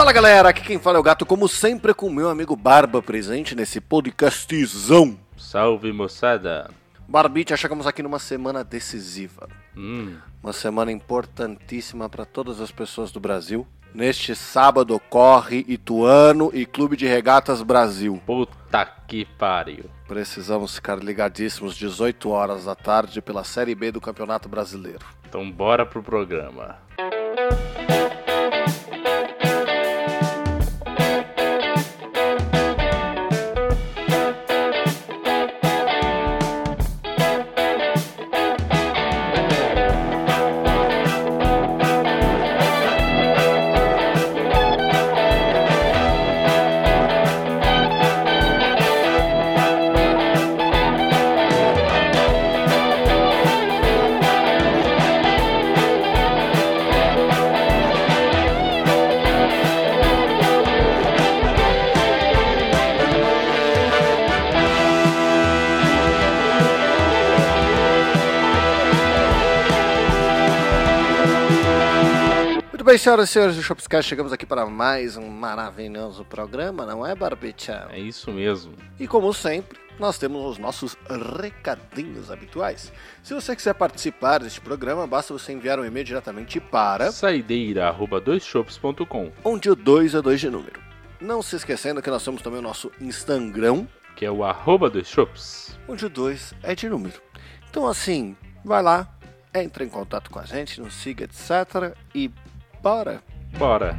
Fala galera, aqui quem fala é o gato, como sempre, com meu amigo Barba presente nesse podcastzão. Salve moçada! Barbite, chegamos aqui numa semana decisiva. Hum, Uma semana importantíssima para todas as pessoas do Brasil. Neste sábado ocorre Ituano e Clube de Regatas Brasil. puta que pariu. Precisamos ficar ligadíssimos 18 horas da tarde pela Série B do Campeonato Brasileiro. Então bora pro programa. Muito bem, senhoras e senhores do Shopscast, chegamos aqui para mais um maravilhoso programa, não é, Barbichão? É isso mesmo. E como sempre, nós temos os nossos recadinhos habituais. Se você quiser participar deste programa, basta você enviar um e-mail diretamente para Saideira arroba doisshops.com, onde o 2 é 2 de número. Não se esquecendo que nós temos também o nosso Instagram, que é o arroba doisshops. onde o 2 é de número. Então assim, vai lá, entre em contato com a gente, nos siga, etc. E bora! Bora!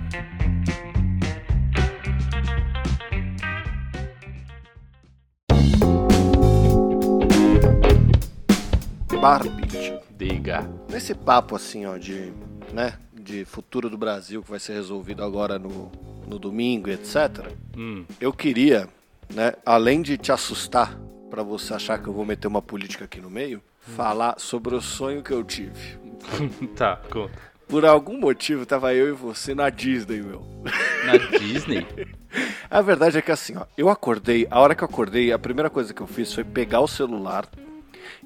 Barbite. Diga. Nesse papo assim, ó, de, né, de futuro do Brasil que vai ser resolvido agora no, no domingo, e etc. Hum, Eu queria, né, além de te assustar pra você achar que eu vou meter uma política aqui no meio, falar sobre o sonho que eu tive. tá, conta. Por algum motivo tava eu e você na Disney, meu. Na Disney? A verdade é que assim, ó, eu acordei, a hora que eu acordei, a primeira coisa que eu fiz foi pegar o celular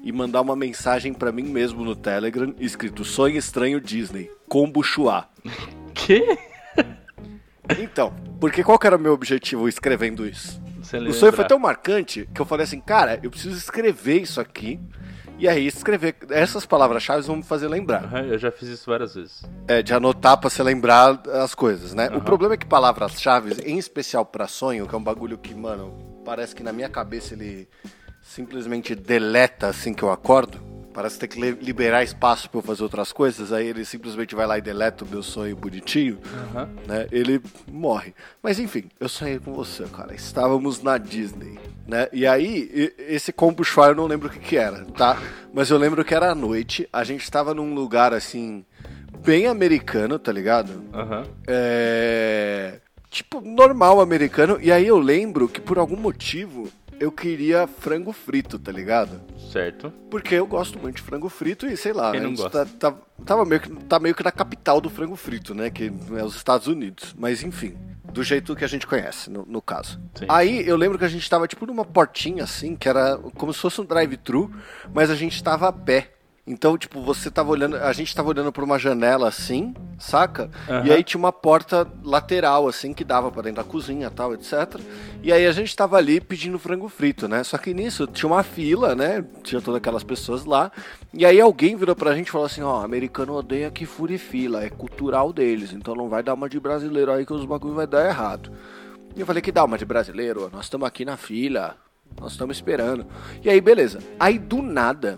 e mandar uma mensagem pra mim mesmo no Telegram, escrito Sonho Estranho Disney, Combo Chua. que? Então, porque qual que era o meu objetivo escrevendo isso? O sonho foi tão marcante que eu falei assim, cara, eu preciso escrever isso aqui. E aí, escrever essas palavras-chave vão me fazer lembrar. Aham, Eu já fiz isso várias vezes. É, de anotar pra se lembrar as coisas, né? O Aham. problema é que palavras-chave, em especial pra sonho, que é um bagulho que, mano, parece que na minha cabeça ele simplesmente deleta assim que eu acordo. Parece ter que li- liberar espaço pra eu fazer outras coisas. Aí ele simplesmente vai lá e deleta o meu sonho bonitinho Aham. né? Ele morre. Mas enfim, eu sonhei com você, cara. Estávamos na Disney, né? E aí, esse combo eu não lembro o que que era, tá? Mas eu lembro que era à noite, a gente estava num lugar assim bem americano, tá ligado? Aham. É... Tipo, normal americano. E aí eu lembro que por algum motivo eu queria frango frito, tá ligado? Certo. Porque eu gosto muito de frango frito e sei lá, Quem não gosta? Tá, tá- tava meio que, tá meio que na capital do frango frito, né? Que é os Estados Unidos. Mas enfim, do jeito que a gente conhece, no, no caso. Sim. Aí eu lembro que a gente tava tipo numa portinha assim, que era como se fosse um drive-thru, mas a gente tava a pé. Então, tipo, você tava olhando, a gente tava olhando por uma janela assim, saca? Aham. E aí tinha uma porta lateral assim que dava pra dentro da cozinha, tal, etc. E aí a gente tava ali pedindo frango frito, né? Só que nisso tinha uma fila, né? Tinha todas aquelas pessoas lá. E aí alguém virou pra gente e falou assim: "Ó, americano odeia que fure fila, é cultural deles, então não vai dar uma de brasileiro aí que os bagulho vai dar errado". E eu falei que dá uma de brasileiro, nós estamos aqui na fila, nós estamos esperando. E aí, beleza. Aí do nada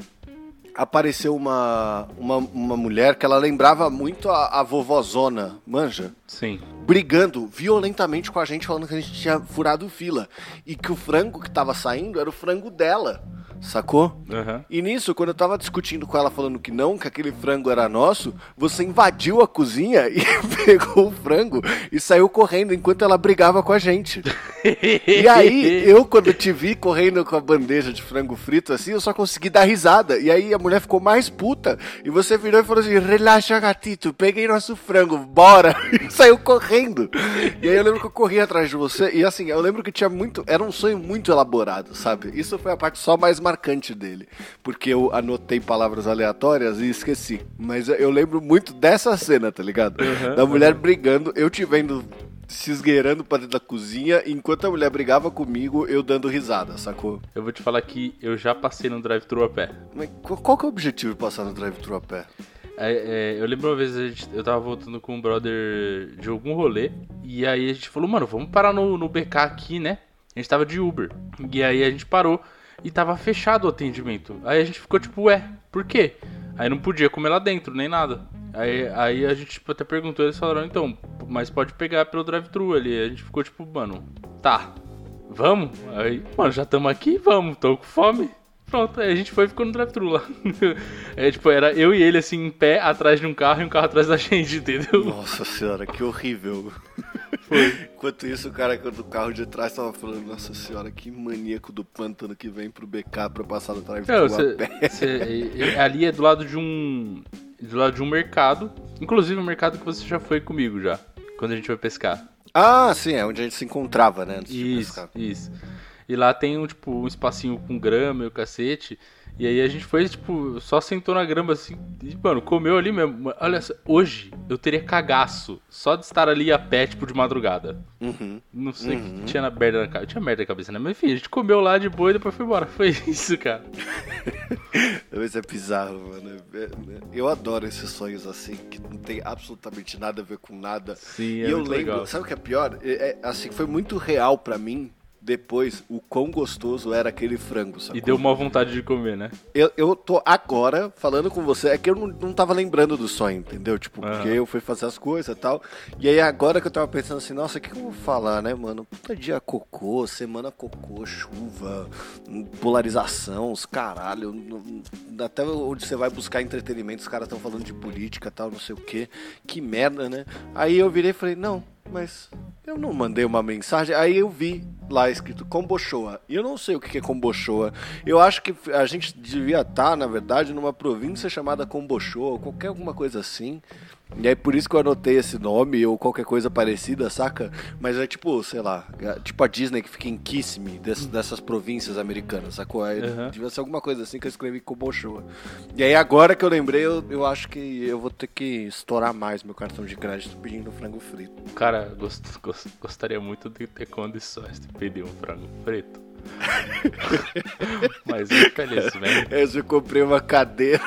apareceu uma, uma, uma mulher que ela lembrava muito a, a vovozona, manja? Sim. Brigando violentamente com a gente, falando que a gente tinha furado fila. E que o frango que tava saindo era o frango dela. Sacou? Aham. E nisso, quando eu tava discutindo com ela, falando que não, que aquele frango era nosso, você invadiu a cozinha e pegou o frango e saiu correndo enquanto ela brigava com a gente. E aí, eu, quando te vi correndo com a bandeja de frango frito assim, eu só consegui dar risada. E aí a mulher ficou mais puta. E você virou e falou assim: relaxa, gatito, peguei nosso frango, bora. Saiu correndo. E aí eu lembro que eu corri atrás de você. E assim, eu lembro que tinha muito. Era um sonho muito elaborado, sabe? Isso foi a parte só mais marcante dele. Porque eu anotei palavras aleatórias e esqueci. Mas eu lembro muito dessa cena, tá ligado? Uhum, da mulher brigando, eu te vendo se esgueirando pra dentro da cozinha, enquanto a mulher brigava comigo, eu dando risada, sacou? Eu vou te falar que eu já passei no drive-thru a pé. Mas qual, qual que é o objetivo de passar no drive-thru a pé? É, é, eu lembro uma vez gente- eu tava voltando com um brother de algum rolê. E aí a gente falou, mano, vamos parar no, no BK aqui, né? A gente tava de Uber. E aí a gente parou e tava fechado o atendimento. Aí a gente ficou tipo, ué, por quê? Aí não podia comer lá dentro, nem nada. Aí, aí a gente tipo, até perguntou, eles falaram, então, mas pode pegar pelo drive-thru ali. A gente ficou tipo, mano, tá, vamos? Aí, mano, já estamos aqui, vamos, tô com fome. Pronto, aí a gente foi e ficou no drive-thru lá. É, tipo, era eu e ele assim, em pé, atrás de um carro e um carro atrás da gente, entendeu? Nossa senhora, que horrível. Enquanto isso, o cara do carro de trás tava falando, nossa senhora, que maníaco do pântano que vem pro BK pra passar no drive-thru a pé. cê- ali é do lado de um. Do lado de um mercado. Inclusive um mercado que você já foi comigo já. Quando a gente foi pescar. Ah, sim, é onde a gente se encontrava, né? Antes de Isso, pescar. isso. E lá tem um, tipo, um espacinho com grama e o cacete. E aí a gente foi, tipo, só sentou na grama assim. E, mano, comeu ali mesmo. Olha, só, hoje eu teria cagaço só de estar ali a pé, tipo, de madrugada. Uhum. Não sei o que tinha na merda na cabeça. Tinha merda na cabeça, né? Mas enfim, a gente comeu lá de boa e depois foi embora. Foi isso, cara. Isso é bizarro, mano. É- é- Eu adoro esses sonhos assim, que não tem absolutamente nada a ver com nada. Sim, e é eu muito lembro, legal. sabe o que é pior? É, é, assim, foi muito real pra mim depois o quão gostoso era aquele frango, sabe? E deu uma vontade de comer, né? Eu, eu tô agora falando com você, é que eu não, não tava lembrando do sonho, entendeu? Tipo, porque eu fui fazer as coisas e tal. E aí agora que eu tava pensando assim, nossa, o que, que eu vou falar, né, mano? Puta dia cocô, semana cocô, chuva, hum, polarização, os caralho. Até onde você vai buscar entretenimento, os caras estão falando de política tal, não sei o que. Que merda, né? Aí eu virei e falei, não, mas eu não mandei uma mensagem. Aí eu vi lá escrito Combochoa. E eu não sei o que é Combochoa. Eu acho que a gente devia estar, na verdade, numa província chamada Combochoa, ou qualquer alguma coisa assim. E aí por isso que eu anotei esse nome, ou qualquer coisa parecida, saca? Mas é tipo, sei lá, é tipo a Disney que fica em Kissimmee, dess- dessas províncias americanas, sacou? Aí Uhum. Devia ser alguma coisa assim que eu escrevi Combochoa. E aí agora que eu lembrei, eu, eu acho que eu vou ter que estourar mais meu cartão de crédito pedindo frango frito. Cara, gost- gos- gostaria muito de ter condições de pedir um frango frito. Mas infelizmente, Eu já comprei uma cadeira.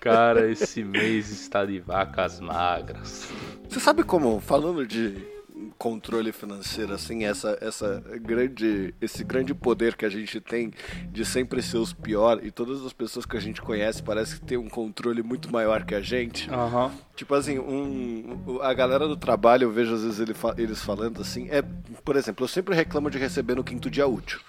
cara, esse mês está de vacas magras. Você sabe como, falando de controle financeiro, assim, essa, essa grande, esse grande poder que a gente tem de sempre ser os pior e todas as pessoas que a gente conhece parece que tem um controle muito maior que a gente. Aham. Tipo assim, um, a galera do trabalho, eu vejo às vezes ele eles falando assim, é, por exemplo, eu sempre reclamo de receber no quinto dia útil.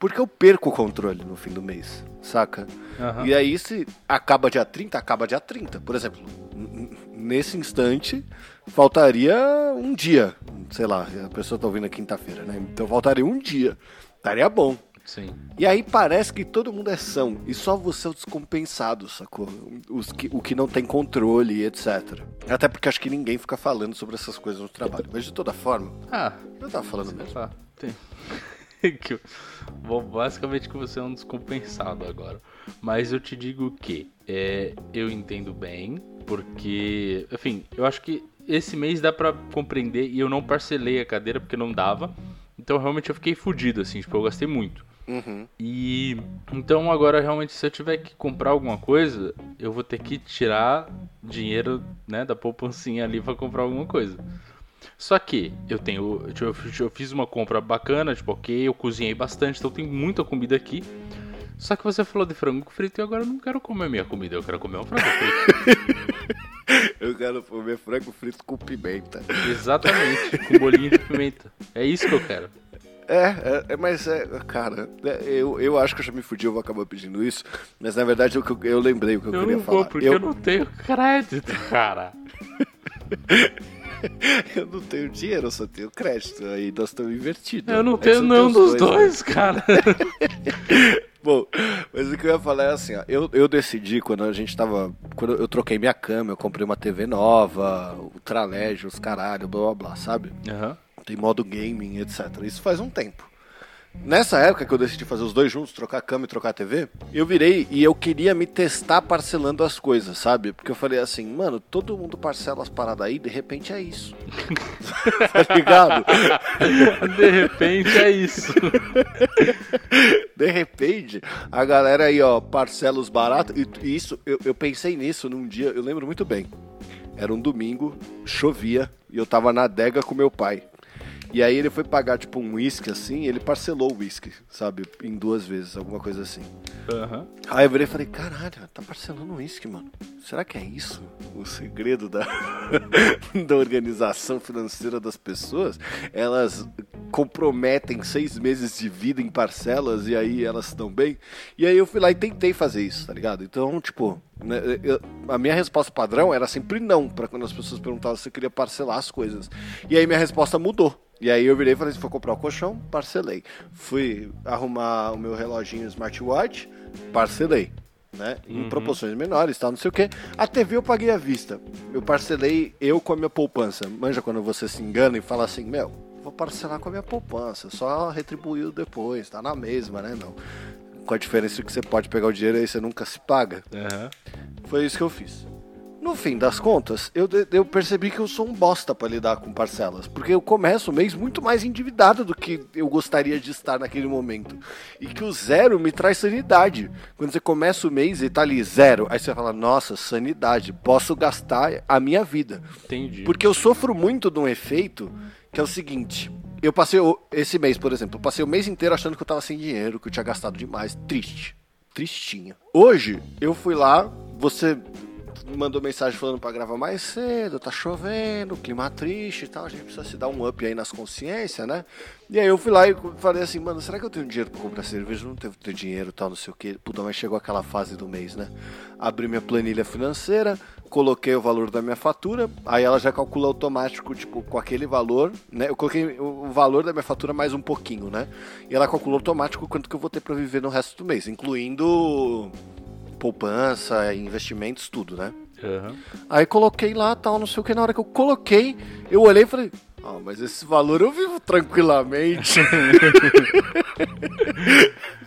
Porque eu perco o controle no fim do mês, saca? Aham. E aí, se acaba dia 30, acaba dia 30. Por exemplo, nesse instante, faltaria um dia. Sei lá, a pessoa tá ouvindo na quinta-feira, né? Então faltaria um dia. Estaria bom. Sim. E aí parece que todo mundo é são e só você é o descompensado, sacou? Os que, o que não tem controle, etc. Até porque acho que ninguém fica falando sobre essas coisas no trabalho. Mas de toda forma, Ah, eu tava falando mesmo. Tá, tem. que, bom, basicamente que você é um descompensado agora. Mas eu te digo que é, eu entendo bem, porque, enfim, eu acho que esse mês dá pra compreender e eu não parcelei a cadeira porque não dava. Então realmente eu fiquei fudido, assim, tipo, eu gastei muito. Uhum. E então agora realmente se eu tiver que comprar alguma coisa, eu vou ter que tirar dinheiro, né, da poupancinha ali pra comprar alguma coisa. Só que eu tenho, eu, eu fiz uma compra bacana, tipo, ok, eu cozinhei bastante, então tem muita comida aqui. Só que você falou de frango frito e agora eu não quero comer minha comida, eu quero comer um frango frito. Eu quero comer frango frito com pimenta. Exatamente, com bolinho de pimenta. É isso que eu quero. É, é, é, mas é, cara, é, eu, eu acho que eu já me fudi, eu vou acabar pedindo isso. Mas na verdade eu, eu lembrei o que eu, Eu queria não falar. vou porque eu... não tenho crédito, cara. eu não tenho dinheiro, eu só tenho crédito. Aí nós estamos invertidos. Eu não tenho você não tem os dos dois, cara. Bom, mas o que eu ia falar é assim, ó, eu, eu decidi quando a gente tava. Quando eu troquei minha cama, eu comprei uma TV nova, o tralégio, os caralho, blá blá blá, sabe? Aham. Tem modo gaming, etc. Isso faz um tempo. Nessa época que eu decidi fazer os dois juntos, trocar cama e trocar TV, eu virei e eu queria me testar parcelando as coisas, sabe? Porque eu falei assim, mano, todo mundo parcela as paradas aí, de repente é isso. tá ligado? de repente é isso. de repente, a galera aí, ó, parcela os baratos. E isso, eu, eu pensei nisso num dia, eu lembro muito bem. Era um domingo, chovia, e eu tava na adega com meu pai. E aí ele foi pagar, tipo, um uísque assim, ele parcelou o uísque, sabe? Em duas vezes, alguma coisa assim. Uhum. Aí eu virei e falei, caralho, tá parcelando uísque, mano. Será que é isso? O segredo da, da organização financeira das pessoas? Elas comprometem seis meses de vida em parcelas e aí elas estão bem. E aí eu fui lá e tentei fazer isso, tá ligado? Então, tipo, né, a minha resposta padrão era sempre não, para quando as pessoas perguntavam se eu queria parcelar as coisas. E aí minha resposta mudou. E aí eu virei e falei, se for comprar o colchão, parcelei. Fui arrumar o meu reloginho smartwatch, parcelei. Né? Em uhum. proporções menores, tal, não sei o que. A TV eu paguei à vista. Eu parcelei eu com a minha poupança. Manja quando você se engana e fala assim, meu, vou parcelar com a minha poupança, só retribuiu depois, tá na mesma, né? Não. Com a diferença que você pode pegar o dinheiro e você nunca se paga. Uhum. Foi isso que eu fiz. No fim das contas, eu, eu percebi que eu sou um bosta para lidar com parcelas, porque eu começo o mês muito mais endividado do que eu gostaria de estar naquele momento. E que o zero me traz sanidade. Quando você começa o mês e tá ali zero, aí você fala: "Nossa, sanidade, posso gastar a minha vida". Entendi. Porque eu sofro muito de um efeito que é o seguinte, eu passei esse mês, por exemplo, eu passei o mês inteiro achando que eu tava sem dinheiro, que eu tinha gastado demais, triste, tristinha. Hoje eu fui lá, você mandou mensagem falando para gravar mais cedo, tá chovendo, clima triste e tal, a gente precisa se dar um up aí nas consciências, né? E aí eu fui lá e falei assim, mano, será que eu tenho dinheiro para comprar cerveja? Não tenho, tenho dinheiro tal, não sei o que. Puta, mas chegou aquela fase do mês, né? Abri minha planilha financeira, coloquei o valor da minha fatura, aí ela já calcula automático, tipo, com aquele valor, né? Eu coloquei o valor da minha fatura mais um pouquinho, né? E ela calculou automático quanto que eu vou ter para viver no resto do mês, incluindo poupança, investimentos, tudo, né? Uhum. Aí coloquei lá, tal, não sei o que. Na hora que eu coloquei, eu olhei e falei, ah, mas esse valor eu vivo tranquilamente.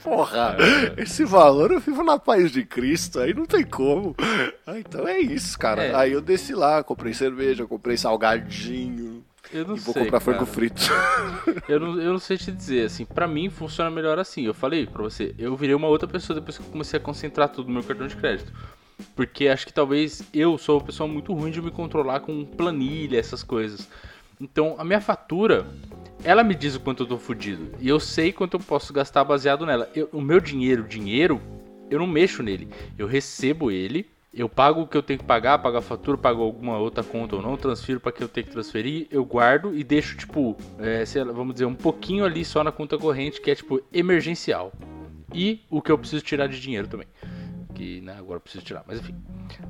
Porra, esse valor eu vivo na paz de Cristo, aí não tem como. Ah, então é isso, cara. É. Aí eu desci lá, comprei cerveja, comprei salgadinho. Eu não e vou sei, comprar frango frito. Eu não, eu não sei te dizer, assim, pra mim funciona melhor assim. Eu falei pra você, eu virei uma outra pessoa depois que eu comecei a concentrar tudo no meu cartão de crédito. Porque acho que talvez eu sou uma pessoa muito ruim de me controlar com planilha, essas coisas. Então a minha fatura, ela me diz o quanto eu tô fudido. E eu sei quanto eu posso gastar baseado nela. Eu, o meu dinheiro, dinheiro, eu não mexo nele. Eu recebo ele eu pago o que eu tenho que pagar, pago a fatura, pago alguma outra conta ou não, transfiro para que eu tenho que transferir, eu guardo e deixo, tipo, é, lá, vamos dizer, um pouquinho ali só na conta corrente, que é, tipo, emergencial. E o que eu preciso tirar de dinheiro também. Que, né, agora eu preciso tirar, mas enfim.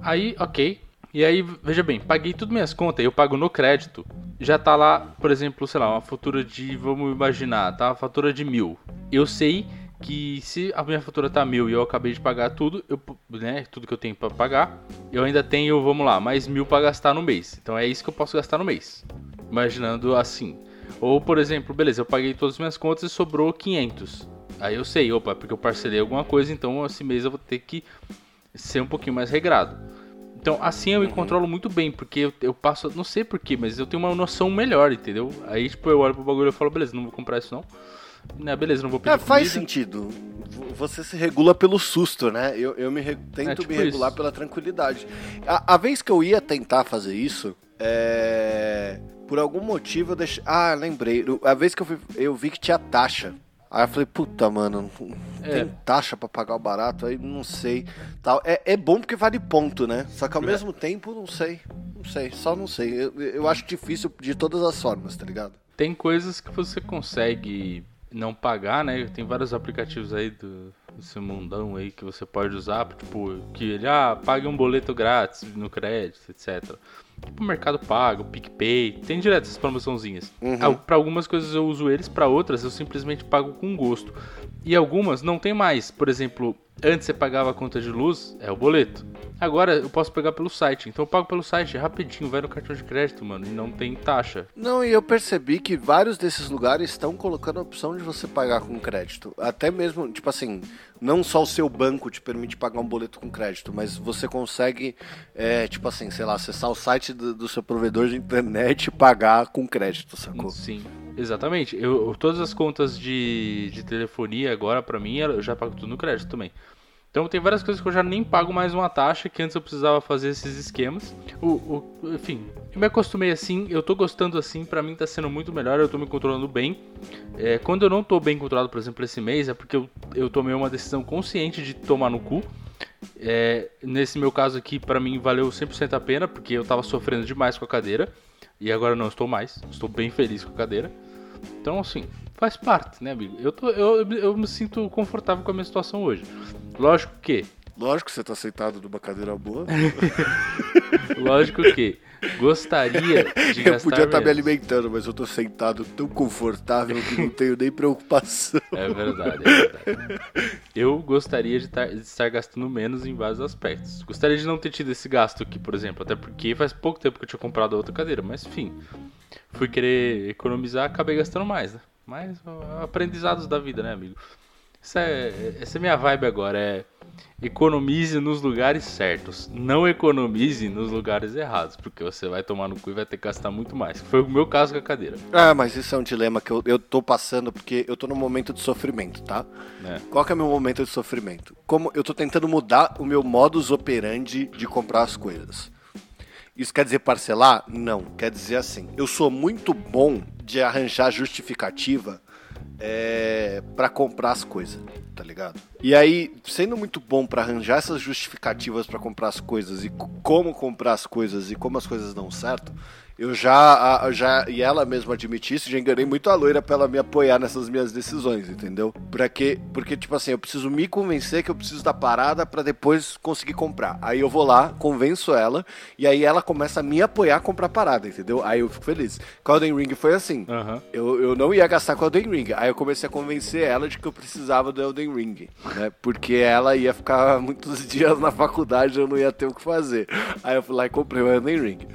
Aí, ok. E aí, veja bem, paguei tudo minhas contas, eu pago no crédito. Já tá lá, por exemplo, sei lá, uma fatura de, vamos imaginar, tá? Uma fatura de mil. Eu sei que se a minha fatura tá mil e eu acabei de pagar tudo, eu, né, tudo que eu tenho para pagar, eu ainda tenho, vamos lá, mais mil para gastar no mês. Então é isso que eu posso gastar no mês. Imaginando assim. Ou, por exemplo, beleza, eu paguei todas as minhas contas e sobrou 500. Aí eu sei, opa, porque eu parcelei alguma coisa, então esse mês eu vou ter que ser um pouquinho mais regrado. Então, assim eu me uhum. controlo muito bem, porque eu, eu passo, não sei porquê, mas eu tenho uma noção melhor, entendeu? Aí, tipo, eu olho pro bagulho e falo, beleza, não vou comprar isso não. Né, beleza, não vou pedir. É, faz comida. sentido. Você se regula pelo susto, né? Eu, eu me re... tento é, tipo me regular isso. pela tranquilidade. A, a, vez que eu ia tentar fazer isso, é... por algum motivo eu deixei. Ah, lembrei. A vez que eu, fui... eu vi que tinha taxa. Aí eu falei, puta, mano, tem é. taxa para pagar o barato, aí não sei. Tal. É, é bom porque vale ponto, né? Só que ao é. mesmo tempo, não sei. Não sei, só não sei. Eu, eu acho difícil de todas as formas, tá ligado? Tem coisas que você consegue não pagar, né? Tem vários aplicativos aí do, desse mundão aí que você pode usar, tipo, que ele, ah, pague um boleto grátis no crédito, etc. Tipo, o Mercado Pago, o PicPay, tem direto essas promoçãozinhas. Uhum. Para algumas coisas eu uso eles, para outras eu simplesmente pago com gosto. E algumas não tem mais. Por exemplo, Antes você pagava a conta de luz, é o boleto. Agora eu posso pegar pelo site. Então eu pago pelo site rapidinho, vai no cartão de crédito, mano, e não tem taxa. Não, e eu percebi que vários desses lugares estão colocando a opção de você pagar com crédito. Até mesmo, tipo assim, não só o seu banco te permite pagar um boleto com crédito, mas você consegue, é, tipo assim, sei lá, acessar o site do, do seu provedor de internet e pagar com crédito, sacou? Sim. Exatamente. Eu, todas as contas de, de telefonia agora, pra mim, eu já pago tudo no crédito também. Então tem várias coisas que eu já nem pago mais uma taxa, que antes eu precisava fazer esses esquemas. O, o, enfim, eu me acostumei assim, eu tô gostando assim, pra mim tá sendo muito melhor, eu tô me controlando bem. É, quando eu não tô bem controlado, por exemplo, esse mês, é porque eu, eu tomei uma decisão consciente de tomar no cu. É, nesse meu caso aqui, para mim valeu 100% a pena, porque eu tava sofrendo demais com a cadeira. E agora não estou mais, estou bem feliz com a cadeira. Então, assim, faz parte, né, amigo? Eu, tô, eu, eu me sinto confortável com a minha situação hoje. Lógico que. Lógico que você tá sentado numa cadeira boa. Lógico que gostaria de Eu podia estar tá me alimentando, mas eu tô sentado tão confortável que não tenho nem preocupação. É verdade, é verdade. Eu gostaria de, tar, de estar gastando menos em vários aspectos. Gostaria de não ter tido esse gasto aqui, por exemplo, até porque faz pouco tempo que eu tinha comprado outra cadeira, mas enfim. Fui querer economizar, acabei gastando mais, né? Mas aprendizados da vida, né, amigo? Essa é, essa é minha vibe agora, é economize nos lugares certos, não economize nos lugares errados, porque você vai tomar no cu e vai ter que gastar muito mais. Foi o meu caso com a cadeira. Ah, mas isso é um dilema que eu, eu tô passando porque eu tô num momento de sofrimento, tá? É. Qual que é o meu momento de sofrimento? Como eu tô tentando mudar o meu modus operandi de comprar as coisas. Isso quer dizer parcelar? Não. Quer dizer assim, eu sou muito bom de arranjar justificativa é, para comprar as coisas, tá ligado? E aí, sendo muito bom para arranjar essas justificativas para comprar as coisas e como comprar as coisas e como as coisas dão certo, eu já, já e ela mesma admitisse, já enganei muito a loira pra ela me apoiar nessas minhas decisões, entendeu? Pra quê? Porque, tipo assim, eu preciso me convencer que eu preciso da parada para depois conseguir comprar. Aí eu vou lá, convenço ela, e aí ela começa a me apoiar a comprar parada, entendeu? Aí eu fico feliz. Com a Elden Ring foi assim. Uhum. Eu, eu não ia gastar com a Elden Ring. Aí eu comecei a convencer ela de que eu precisava do Elden Ring, né? Porque ela ia ficar muitos dias na faculdade, eu não ia ter o que fazer. Aí eu fui lá e comprei o Elden Ring.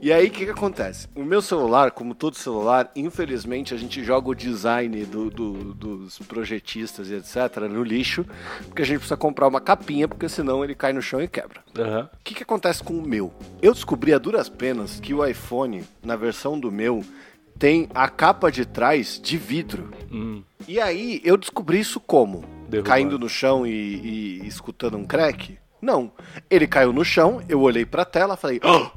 E aí, o que, que acontece? O meu celular, como todo celular, infelizmente a gente joga o design do, do, dos projetistas e etc. no lixo, porque a gente precisa comprar uma capinha, porque senão ele cai no chão e quebra. O uhum. que, que acontece com o meu? Eu descobri a duras penas que o iPhone, na versão do meu, tem a capa de trás de vidro. Hum. E aí, eu descobri isso como? Caindo no chão e, e, escutando um crack? Não. Ele caiu no chão, eu olhei pra tela falei. Oh!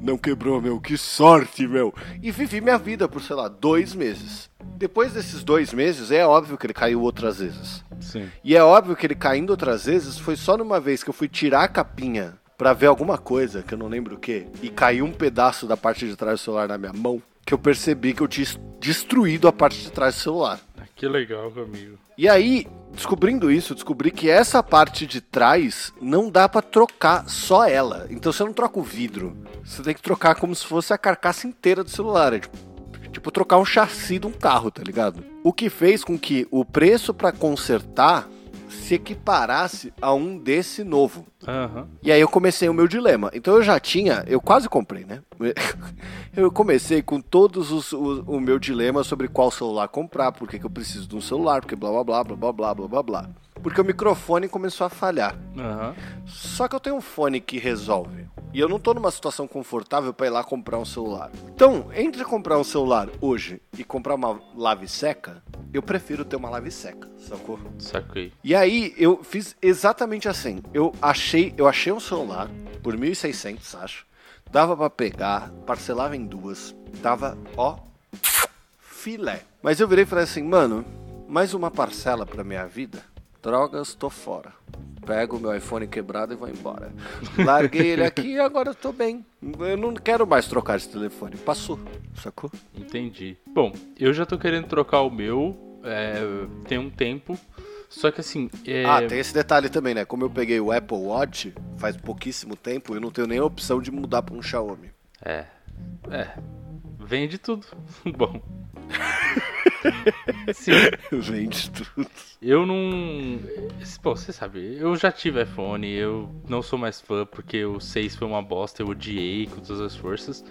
Não quebrou, meu, que sorte, meu. E vivi minha vida por, sei lá, dois meses. Depois desses dois meses, é óbvio que ele caiu outras vezes. Sim. E é óbvio que ele caindo outras vezes foi só numa vez que eu fui tirar a capinha para ver alguma coisa, que eu não lembro o que, e caiu um pedaço da parte de trás do celular na minha mão, que eu percebi que eu tinha destruído a parte de trás do celular. Que legal, amigo. E aí, descobrindo isso, descobri que essa parte de trás não dá para trocar só ela. Então você não troca o vidro. Você tem que trocar como se fosse a carcaça inteira do celular. É tipo, tipo trocar um chassi de um carro, tá ligado? O que fez com que o preço para consertar se equiparasse a um desse novo. Uhum. E aí eu comecei o meu dilema. Então eu já tinha, eu quase comprei, né? Eu comecei com todos os, o, o meu dilema sobre qual celular comprar, por que eu preciso de um celular, porque blá blá blá blá blá blá blá blá blá. Porque o microfone começou a falhar. Uhum. Só que eu tenho um fone que resolve. E eu não tô numa situação confortável para ir lá comprar um celular. Então, entre comprar um celular hoje e comprar uma lave seca, eu prefiro ter uma lave seca, sacou? Saquei. E aí eu fiz exatamente assim. Eu achei, eu achei um celular por 1.600, acho. Dava para pegar, parcelava em duas, dava, ó, filé. Mas eu virei e falei assim, mano, mais uma parcela para minha vida? Drogas, tô fora. Pego o meu iPhone quebrado e vou embora. Larguei ele aqui e agora eu tô bem. Eu não quero mais trocar esse telefone. Passou, sacou? Entendi. Bom, eu já tô querendo trocar o meu. É, tem um tempo. Só que assim. É... Ah, tem esse detalhe também, né? Como eu peguei o Apple Watch faz pouquíssimo tempo, eu não tenho nem a opção de mudar pra um Xiaomi. É. É. Vende tudo. Bom. Sim. Vende tudo. Eu não. Bom, você sabe, eu já tive iPhone, eu não sou mais fã porque o 6 foi uma bosta, eu odiei com todas as forças.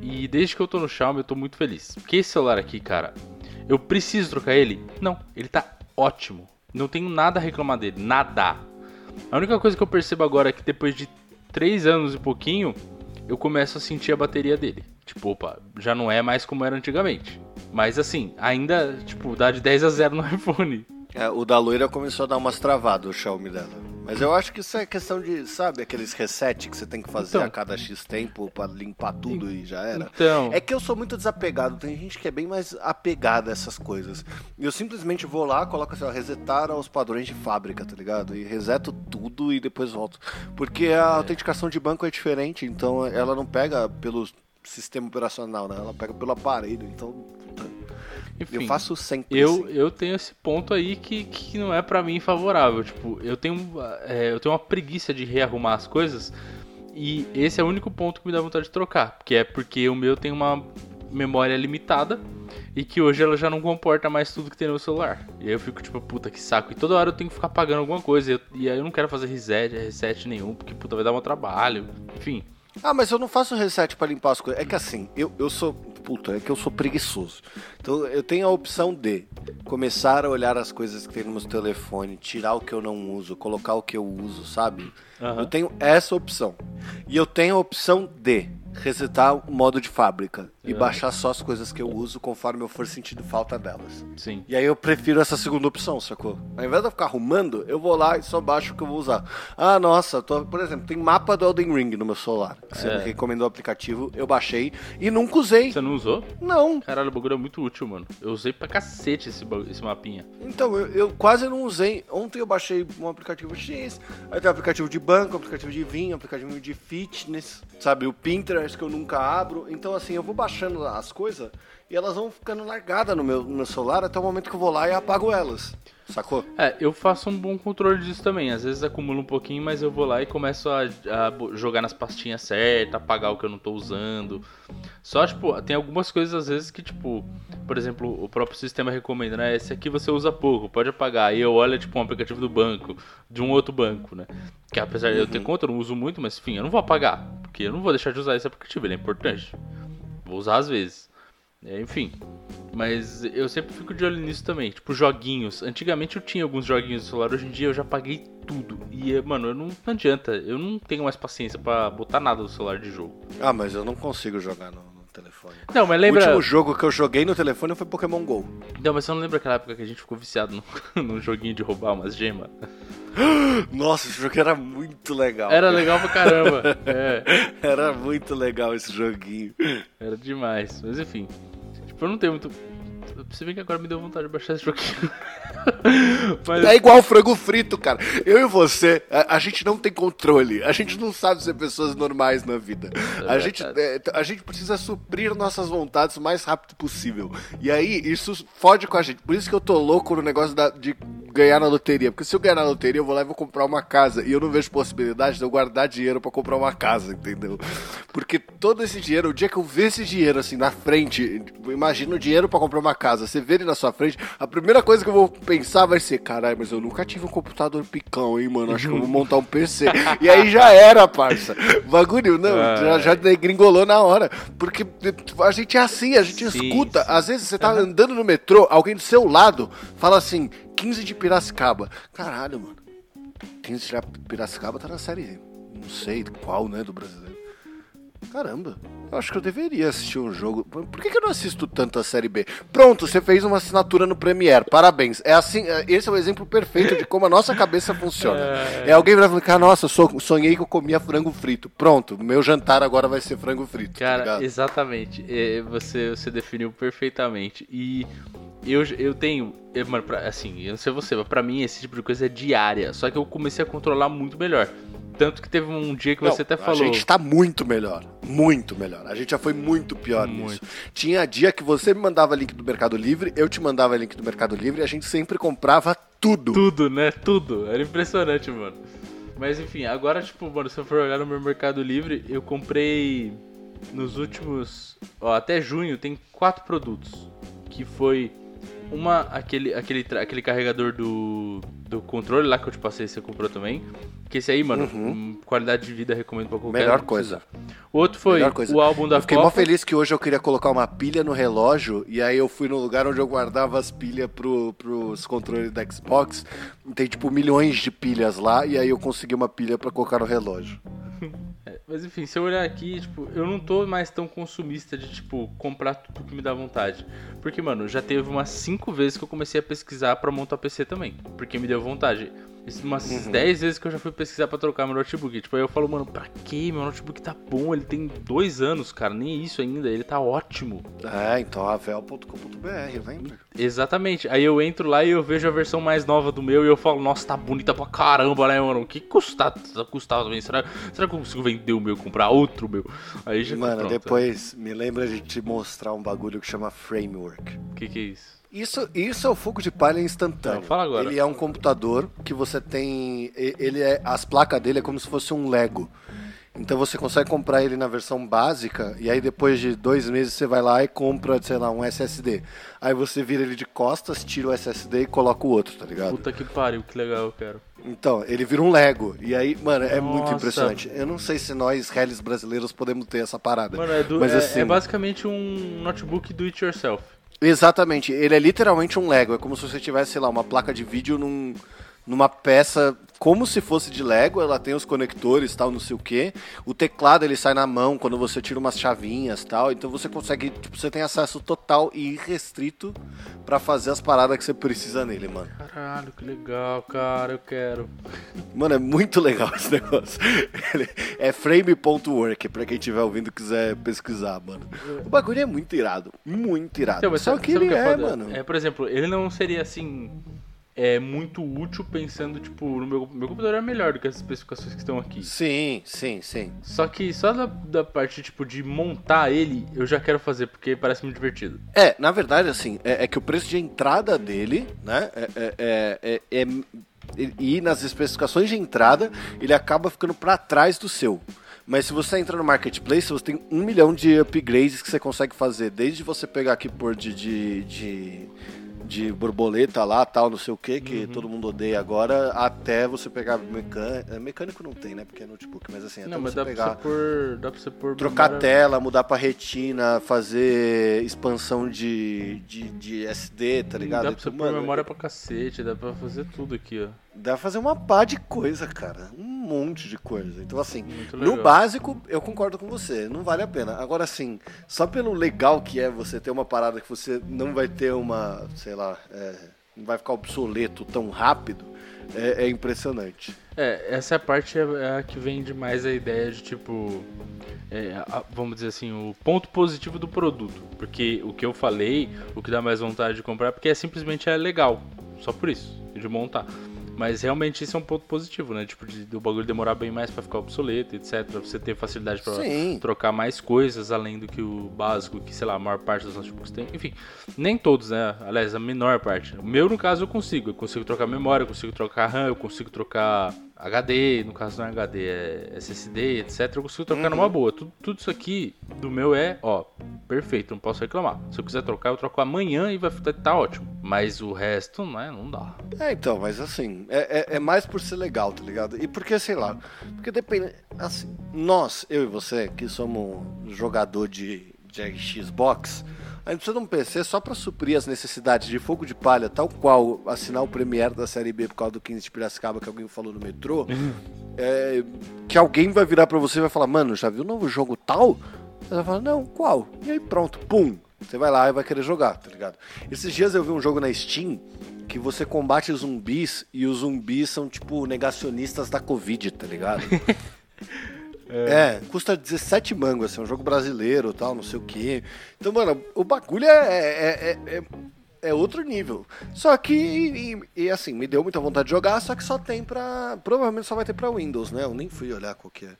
E desde que eu tô no Xiaomi, eu tô muito feliz. Porque esse celular aqui, cara, eu preciso trocar ele? Não, ele tá ótimo. Não tenho nada a reclamar dele, nada. A única coisa que eu percebo agora é que depois de 3 anos e pouquinho, eu começo a sentir a bateria dele. Tipo, opa, já não é mais como era antigamente. Mas assim, ainda, tipo, dá de 10 a 0 no iPhone. É, o da loira começou a dar umas travadas, o Xiaomi dela. Mas eu acho que isso é questão de, sabe, aqueles reset que você tem que fazer Então. a cada X tempo pra limpar tudo e já era. Então, É que eu sou muito desapegado, tem gente que é bem mais apegada a essas coisas. Eu simplesmente vou lá, coloco assim, ó, resetar aos padrões de fábrica, tá ligado? E reseto tudo e depois volto. Porque a autenticação de banco é diferente, então ela não pega pelo sistema operacional, né? Ela pega pelo aparelho, então enfim. eu faço sempre Eu, assim. eu tenho esse ponto aí que, que não é pra mim favorável. Tipo, eu tenho, é, eu tenho uma preguiça de rearrumar as coisas. E esse é o único ponto que me dá vontade de trocar. Que é porque o meu tem uma memória limitada. E que hoje ela já não comporta mais tudo que tem no celular. E aí eu fico tipo, puta que saco. E toda hora eu tenho que ficar pagando alguma coisa. E, eu- e aí eu não quero fazer reset, reset nenhum. Porque puta, vai dar um trabalho. Enfim. Ah, mas eu não faço reset pra limpar as coisas. É que assim, eu, eu sou. Puta, é que eu sou preguiçoso. Então eu tenho a opção de começar a olhar as coisas que tem no meu telefone, tirar o que eu não uso, colocar o que eu uso, sabe? Aham. Eu tenho essa opção. E eu tenho a opção de resetar o modo de fábrica e baixar só as coisas que eu uso conforme eu for sentindo falta delas. Sim. E aí eu prefiro essa segunda opção, sacou? Ao invés de eu ficar arrumando, eu vou lá e só baixo o que eu vou usar. Ah, nossa, tô- por exemplo, tem mapa do Elden Ring no meu celular. que Você É. me recomendou o aplicativo, eu baixei e nunca usei. Você não usou? Não. Caralho, o bagulho é muito útil, mano. Eu usei pra cacete esse, esse mapinha. Então, eu, eu quase não usei. Ontem eu baixei um aplicativo X, aí tem um aplicativo de banco, um aplicativo de vinho, um aplicativo de fitness, sabe? O Pinterest que eu nunca abro. Então, assim, eu vou baixando as coisas e elas vão ficando largadas no meu, no meu celular até o momento que eu vou lá e apago elas. Sacou? É, eu faço um bom controle disso também. Às vezes acumulo um pouquinho, mas eu vou lá e começo a, a jogar nas pastinhas certas, apagar o que eu não tô usando. Só, tipo, tem algumas coisas às vezes que, tipo, por exemplo, o próprio sistema recomenda, né? Esse aqui você usa pouco, pode apagar. E eu olho, tipo, um aplicativo do banco, de um outro banco, né? Que apesar de eu ter conta, eu não uso muito, mas enfim, eu não vou apagar. Porque eu não vou deixar de usar esse aplicativo, ele é importante. Vou usar às vezes. É, enfim. Mas eu sempre fico de olho nisso também. Tipo, joguinhos. Antigamente eu tinha alguns joguinhos no celular, hoje em dia eu já paguei tudo. E, eh, mano, eu não, não adianta. Eu não tenho mais paciência pra botar nada no celular de jogo. Ah, mas eu não consigo jogar no, no telefone. Não, mas O lembra. último jogo que eu joguei no telefone foi Pokémon GO. Não, mas você não lembra aquela época que a gente ficou viciado no, no joguinho de roubar umas gemas? Nossa, esse jogo era muito legal. Era legal pra caramba. É, Era muito legal esse joguinho. era demais. Mas enfim. Tipo, eu não tenho muito. Se bem que agora me deu vontade de baixar esse joguinho. mas. É igual frango frito, cara. Eu e você, a, a gente não tem controle. A gente não sabe ser pessoas normais na vida. a, É gente, verdade. é, a gente precisa suprir nossas vontades o mais rápido possível. E aí, isso fode com a gente. Por isso que eu tô louco no negócio da- de ganhar na loteria. Porque se eu ganhar na loteria, eu vou lá e vou comprar uma casa. E eu não vejo possibilidade de eu guardar dinheiro pra comprar uma casa, entendeu? Porque todo esse dinheiro, o dia que eu ver esse dinheiro assim na frente, imagina o dinheiro pra comprar uma casa. Você vê ele na sua frente, a primeira coisa que eu vou pensar vai ser: caralho, mas eu nunca tive um computador picão, hein, mano? Acho que eu vou montar um PC. e aí já era, parça. Bagulho, não, Ah. já, já degringolou na hora. Porque a gente é assim, a gente Sim, escuta. sim. Às vezes você tá andando no metrô, alguém do seu lado fala assim: 15 de Piracicaba. Caralho, mano. 15 de Piracicaba tá na série, não sei qual, né, do brasileiro. Caramba, eu acho que eu deveria assistir um jogo. Por que, que eu não assisto tanto a série B? Pronto, você fez uma assinatura no Premiere, parabéns. É assim, é- esse é o exemplo perfeito de como a nossa cabeça funciona. É alguém vai falar, "Ah, nossa, eu so- sonhei que eu comia frango frito. Pronto, meu jantar agora vai ser frango frito. tá Cara, ligado? exatamente. É, você, você definiu perfeitamente. E eu, eu tenho. eu, mano, pra- assim, eu não sei você, mas pra mim esse tipo de coisa é diária. Só que eu comecei a controlar muito melhor. Tanto que teve um dia que Não, você até A falou. gente tá muito melhor. Muito melhor. A gente já foi muito pior nisso. Muito. Tinha dia que você me mandava link do Mercado Livre, eu te mandava link do Mercado Livre e a gente sempre comprava tudo. Tudo, né? Tudo. Era impressionante, mano. Mas enfim, agora, tipo, mano, se eu for olhar no meu Mercado Livre, eu comprei nos últimos. Ó, até junho tem quatro produtos. Que foi uma, aquele, aquele, aquele carregador do, do controle lá que eu te passei, você comprou também. Que esse aí, mano, hum, qualidade de vida recomendo pra qualquer Melhor um coisa. O outro foi o álbum da Eu fiquei mó Copa. feliz que hoje eu queria colocar uma pilha no relógio e aí eu fui no lugar onde eu guardava as pilhas pro, pros controles da Xbox. Tem tipo milhões de pilhas lá e aí eu consegui uma pilha pra colocar no relógio. Mas enfim, se eu olhar aqui, tipo, eu não tô mais tão consumista de, tipo, comprar tudo que me dá vontade. Porque, mano, já teve umas 5 vezes que eu comecei a pesquisar pra montar PC também. Porque me deu vontade. Umas Uhum. 10 vezes que eu já fui pesquisar pra trocar meu notebook. Tipo, aí eu falo, mano, pra que? Meu notebook tá bom, ele tem dois anos, cara. Nem isso ainda, ele tá ótimo. É, então avel.com.br, lembra? Exatamente. Aí eu entro lá e eu vejo a versão mais nova do meu e eu falo, nossa, tá bonita pra caramba, né, mano? O que custar, custava também? Será, será que eu consigo vender o meu e comprar outro meu? Aí já Mano, pronto. depois me lembra de te mostrar um bagulho que chama Framework. O que que é isso? Isso, isso é o fogo de palha instantâneo. Não, fala agora. Ele é um computador que você tem. Ele é. As placas dele é como se fosse um Lego. Então você consegue comprar ele na versão básica e aí depois de dois meses você vai lá e compra, sei lá, um SSD. Aí você vira ele de costas, tira o SSD e coloca o outro, tá ligado? Puta que pariu, que legal eu quero. Então, ele vira um Lego. E aí, mano, é muito Nossa. impressionante. Eu não sei se nós, réis brasileiros, podemos ter essa parada. Mano, é, do, Mas é, assim. é basicamente um notebook do it yourself. Exatamente, ele é literalmente um Lego. É como se você tivesse, sei lá, uma placa de vídeo num, numa peça como se fosse de Lego. Ela tem os conectores, tal, não sei o que. O teclado ele sai na mão quando você tira umas chavinhas, tal. Então você consegue, tipo, você tem acesso total e irrestrito pra fazer as paradas que você precisa nele, mano. Caralho, que legal, cara, eu quero. Mano, é muito legal esse negócio. É frame.work, pra quem estiver ouvindo e quiser pesquisar, mano. O bagulho é muito irado. Muito irado. Então, mas Só sabe- que sabe ele que é, foda? mano. É, por exemplo, ele não seria assim. É muito útil pensando, tipo, no meu, meu computador é melhor do que as especificações que estão aqui. Sim, sim, sim. Só que só da, da parte, tipo, de montar ele, eu já quero fazer, porque parece muito divertido. É, na verdade, assim, é, é que o preço de entrada dele, né, é, é, é, é- é- e nas especificações de entrada, ele acaba ficando pra trás do seu. Mas se você entra no Marketplace, você tem um milhão de upgrades que você consegue fazer. Desde você pegar aqui por de, de, de, de borboleta lá, tal, não sei o que, que Uhum. todo mundo odeia agora, até você pegar mecânico. Mecânico não tem, né? Porque é notebook, mas assim, até não, mas você dá pegar. pra você pôr. Dá pra você pôr. Trocar tela, mudar pra retina, fazer expansão de, de, de SD, tá ligado? Dá pra você pôr memória pra cacete, dá pra fazer tudo aqui, ó. Dá pra fazer uma pá de coisa, cara. Um monte de coisa. Então, assim, no básico, eu concordo com você. Não vale a pena. Agora, assim, só pelo legal que é você ter uma parada que você não vai ter uma, sei lá, é, não vai ficar obsoleto tão rápido, é, é impressionante. É, essa parte é é a que vende mais a ideia de tipo. é, a- vamos dizer assim, o ponto positivo do produto. Porque o que eu falei, o que dá mais vontade de comprar, porque é simplesmente é legal. Só por isso, de montar. Mas realmente isso é um ponto positivo, né? Tipo, de, do bagulho demorar bem mais pra ficar obsoleto, etc. Pra você ter facilidade pra Sim. trocar mais coisas além do que o básico, que sei lá, a maior parte dos notebooks tem. Enfim, nem todos, né? Aliás, a menor parte. O meu, no caso, eu consigo. Eu consigo trocar memória, eu consigo trocar RAM, eu consigo trocar HD, no caso não é HD, é SSD, etc. Eu consigo trocar numa boa. Tudo, tudo isso aqui do meu é, ó, perfeito, não posso reclamar. Se eu quiser trocar, eu troco amanhã e vai ficar tá ótimo. Mas o resto, né, não dá. É, então, mas assim, é, é, é mais por ser legal, tá ligado? E porque, sei lá, porque depende. Assim, nós, eu e você, que somos jogador de, de Xbox, a gente precisa de um PC só pra suprir as necessidades de fogo de palha, tal qual assinar o Premiere da série B por causa do 15 de Piracicaba que alguém falou no metrô. é, que alguém vai virar pra você e vai falar, mano, já viu o novo jogo tal? Você vai falar, não, qual? E aí pronto, pum. Você vai lá e vai querer jogar, tá ligado? Esses dias eu vi um jogo na Steam que você combate zumbis e os zumbis são tipo negacionistas da Covid, tá ligado? É, custa 17 mangos, assim, é um jogo brasileiro tal, não sei o quê. Então, mano, o bagulho é, é, é, é, é outro nível. Só que, e, e, assim, me deu muita vontade de jogar, só que só tem pra. Provavelmente só vai ter pra Windows, né? Eu nem fui olhar qual que é.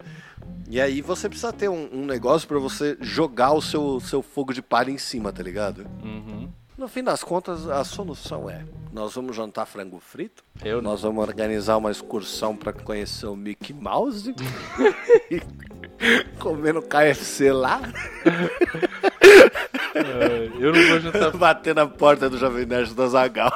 E aí você precisa ter um, um negócio pra você jogar o seu, seu fogo de palha em cima, tá ligado? Uhum. No fim das contas, a solução é: nós vamos jantar frango frito, Eu nós vamos organizar uma excursão pra conhecer o Mickey Mouse, comendo KFC lá. É, eu não vou jantar. Bater na porta do Jovem Nerd do Azagal.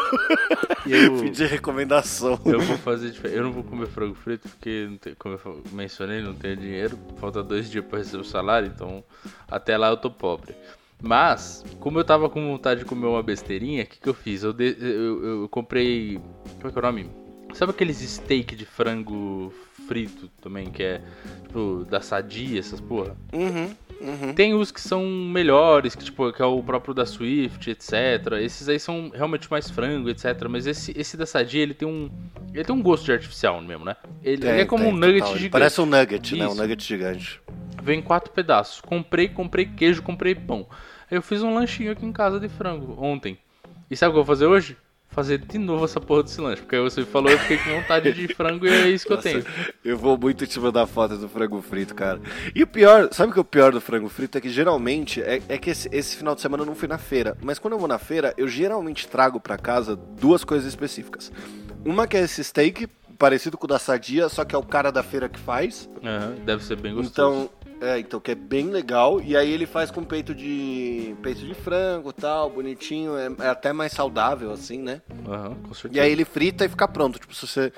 E eu, Pedir recomendação. eu vou fazer diferente. Eu não vou comer frango frito porque, tem- como eu mencionei, não tenho dinheiro. Falta dois dias pra receber o salário, então até lá eu tô pobre. Mas, como eu tava com vontade de comer uma besteirinha, o que, que eu fiz? Eu, de- eu, eu comprei. Como é que é o nome? Sabe aqueles steak de frango frito também, que é tipo da sadia, essas porra? Uhum, uhum. Tem os que são melhores, que tipo, que é o próprio da Swift, etc. Esses aí são realmente mais frango, etc. Mas esse, esse da Sadia, ele tem um. Ele tem um gosto de artificial mesmo, né? Ele, ele é Tem, como tem, um nugget total. Gigante. Parece um nugget, né? Um Isso. nugget gigante. Vem quatro pedaços. Comprei, comprei queijo, comprei pão. Eu fiz um lanchinho aqui em casa de frango ontem. E sabe o que eu vou fazer hoje? Fazer de novo essa porra desse lanche. Porque aí você falou, eu fiquei com vontade de frango e é isso que Nossa, eu tenho. Eu vou muito te mandar foto do frango frito, cara. E o pior, sabe o que é o pior do frango frito? É que geralmente, é, é que esse, esse final de semana eu não fui na feira. Mas quando eu vou na feira, eu geralmente trago pra casa duas coisas específicas. Uma que é esse steak, parecido com o da Sadia, só que é o cara da feira que faz. Aham, deve ser bem gostoso. Então, é, então que é bem legal. E aí ele faz com peito de peito de frango, tal, bonitinho, é, é até mais saudável assim, né? Aham, com certeza. E aí ele frita e fica pronto. Tipo, se você.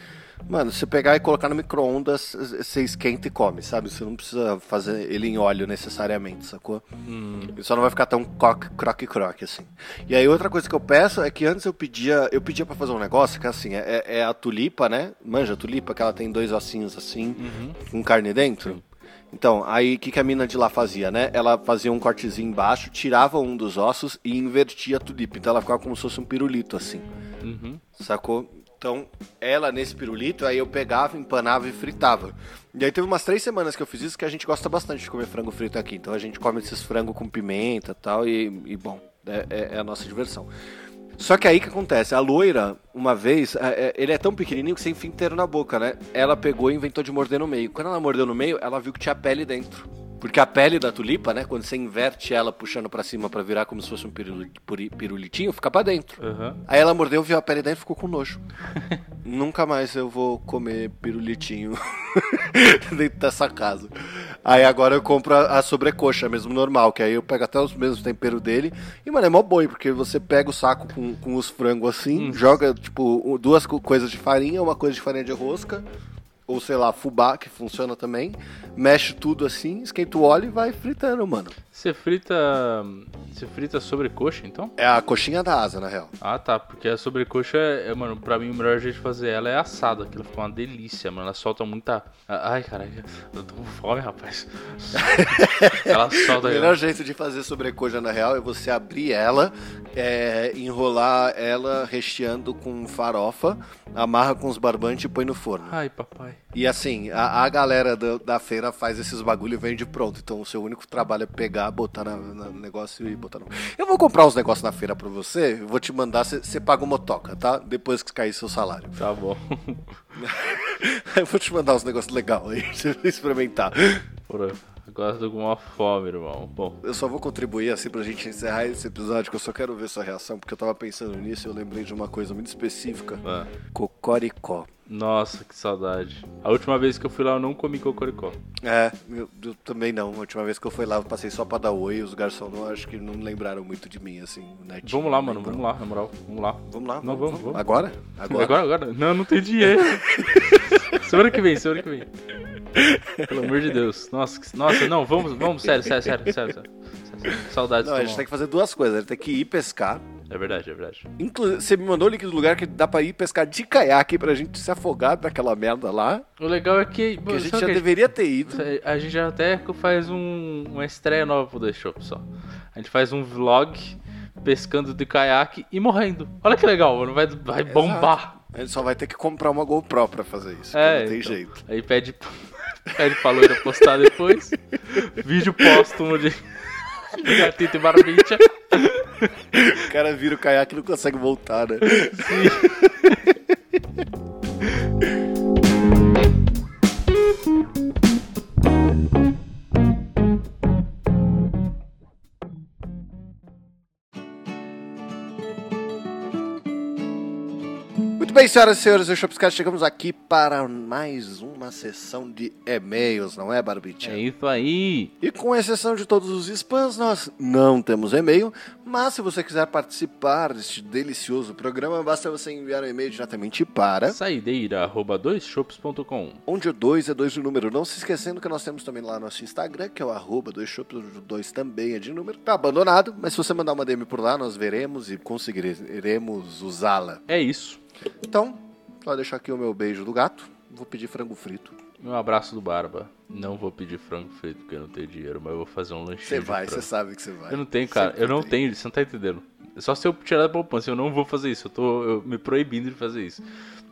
Mano, se você pegar e colocar no micro-ondas, você esquenta e come, sabe? Você não precisa fazer ele em óleo necessariamente, sacou? Hum, Ele só não vai ficar tão croque, croque, croque assim. E aí outra coisa que eu peço é que antes eu pedia, eu pedia pra fazer um negócio que é assim, é, é a tulipa, né? Manja a tulipa, que ela tem dois ossinhos assim, uhum. com carne dentro. Então, aí o que, que a mina de lá fazia, né? Ela fazia um cortezinho embaixo, tirava um dos ossos e invertia a tulipa. Então ela ficava como se fosse um pirulito, assim. Uhum. Sacou? Então, ela nesse pirulito, aí eu pegava, empanava e fritava. E aí teve umas três semanas que eu fiz isso, que a gente gosta bastante de comer frango frito aqui. Então a gente come esses frango com pimenta e tal, e, e bom, é, é- é a nossa diversão. Só que aí que acontece, a loira, uma vez, é- é- ele é tão pequenininho que você enfia inteiro na boca, né? Ela pegou e inventou de morder no meio. Quando ela mordeu no meio, ela viu que tinha pele dentro. Porque a pele da tulipa, né? Quando você inverte ela puxando pra cima pra virar como se fosse um pirulitinho, fica pra dentro. Aham. Aí ela mordeu, viu a pele dentro e ficou com nojo. Nunca mais eu vou comer pirulitinho dentro dessa casa. Aí agora eu compro a, a sobrecoxa mesmo, normal, que aí eu pego até os mesmos temperos dele. E, mano, é mó boi, porque você pega o saco com, com os frangos assim, joga, tipo, duas co- coisas de farinha, uma coisa de farinha de rosca, ou sei lá, fubá, que funciona também. Mexe tudo assim, esquenta o óleo e vai fritando, mano. Você frita. Você frita sobrecoxa, então? É a coxinha da asa, na real. Ah, tá. Porque a sobrecoxa, é, é, mano, pra mim o melhor jeito de fazer ela é assada, que ela fica uma delícia, mano. Ela solta muita. Ai, caralho, eu tô com fome, rapaz. ela solta. O melhor jeito de fazer sobrecoxa na real é você abrir ela, é, enrolar ela recheando com farofa, amarra com os barbantes e põe no forno. Ai, papai. E assim, a, a galera da feira faz esses bagulho e vende pronto. Então o seu único trabalho é pegar, botar no negócio e botar no. Eu vou comprar uns negócios na feira pra você, vou te mandar, você paga uma motoca, tá? Depois que cair seu salário. Tá bom. eu vou te mandar uns negócios legais aí pra você experimentar. Porra, agora eu tô com uma fome, irmão. Bom, Eu só vou contribuir assim pra gente encerrar esse episódio, que eu só quero ver sua reação, porque eu tava pensando nisso e eu lembrei de uma coisa muito específica. ah, Cocoricó. nossa, que saudade. A última vez que eu fui lá eu não comi cocoricó. É, eu, eu também não. A última vez que eu fui lá, eu passei só pra dar oi os garçons não, acho que não lembraram muito de mim, assim. netinho Vamos lá, mano, lembrou. vamos lá, na moral. Vamos lá. Vamos lá, Não, vamos, vamos. Agora? Agora? Agora, agora. Não, não tem dinheiro. semana que vem, semana que vem. Pelo amor de Deus. Nossa, nossa, não, vamos, vamos, sério, sério, sério, sério. sério. Saudades Não, a gente tem que fazer duas coisas. A gente tem que ir pescar. É verdade, é verdade. Inclusive, você me mandou o link do lugar que dá pra ir pescar de caiaque pra gente se afogar daquela merda lá. O legal é que. Que a gente já que deveria ter ido. A gente já até faz um, uma estreia nova pro The Shop só. A gente faz um vlog pescando de caiaque e morrendo. Olha que legal, mano. Vai, vai bombar. A gente só vai ter que comprar uma GoPro pra fazer isso. É, não tem então. jeito. Aí pede, pede pra loira postar depois. Vídeo póstumo de, gatito e barbicha. O cara vira o caiaque e não consegue voltar, né? Muito bem, senhoras e senhores do Shopscast, chegamos aqui para mais uma sessão de e-mails, não é, Barbicha? É isso aí. E com exceção de todos os spams, nós não temos e-mail, mas se você quiser participar deste delicioso programa, basta você enviar um e-mail diretamente para Saideira@doisshops.com. onde o 2 é 2 de número. Não se esquecendo que nós temos também lá nosso Instagram, que é o arroba 2shops, onde o 2 também é de número. Tá abandonado, mas se você mandar uma DM por lá, nós veremos e conseguiremos usá-la. É isso. Então, vou deixar aqui o meu beijo do gato. Vou pedir frango frito. Um abraço do Barba. Não vou pedir frango frito porque eu não tenho dinheiro, mas eu vou fazer um lanchinho. Você vai, você sabe que você vai. Eu não tenho, cara. Sempre Eu não tem. tenho, você não tá entendendo. É Só se eu tirar da poupança, eu não vou fazer isso. Eu tô eu- me proibindo de fazer isso.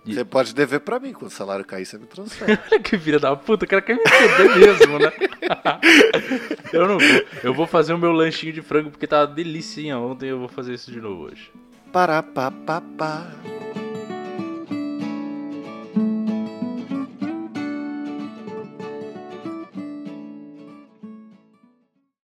E- Você pode dever pra mim. Quando o salário cair, você me transfere. Que filha da puta, o cara quer me foder mesmo, né? eu não vou. Eu vou fazer o meu lanchinho de frango porque tá delicinha ontem eu vou fazer isso de novo hoje. Pará, pá, pá, pá.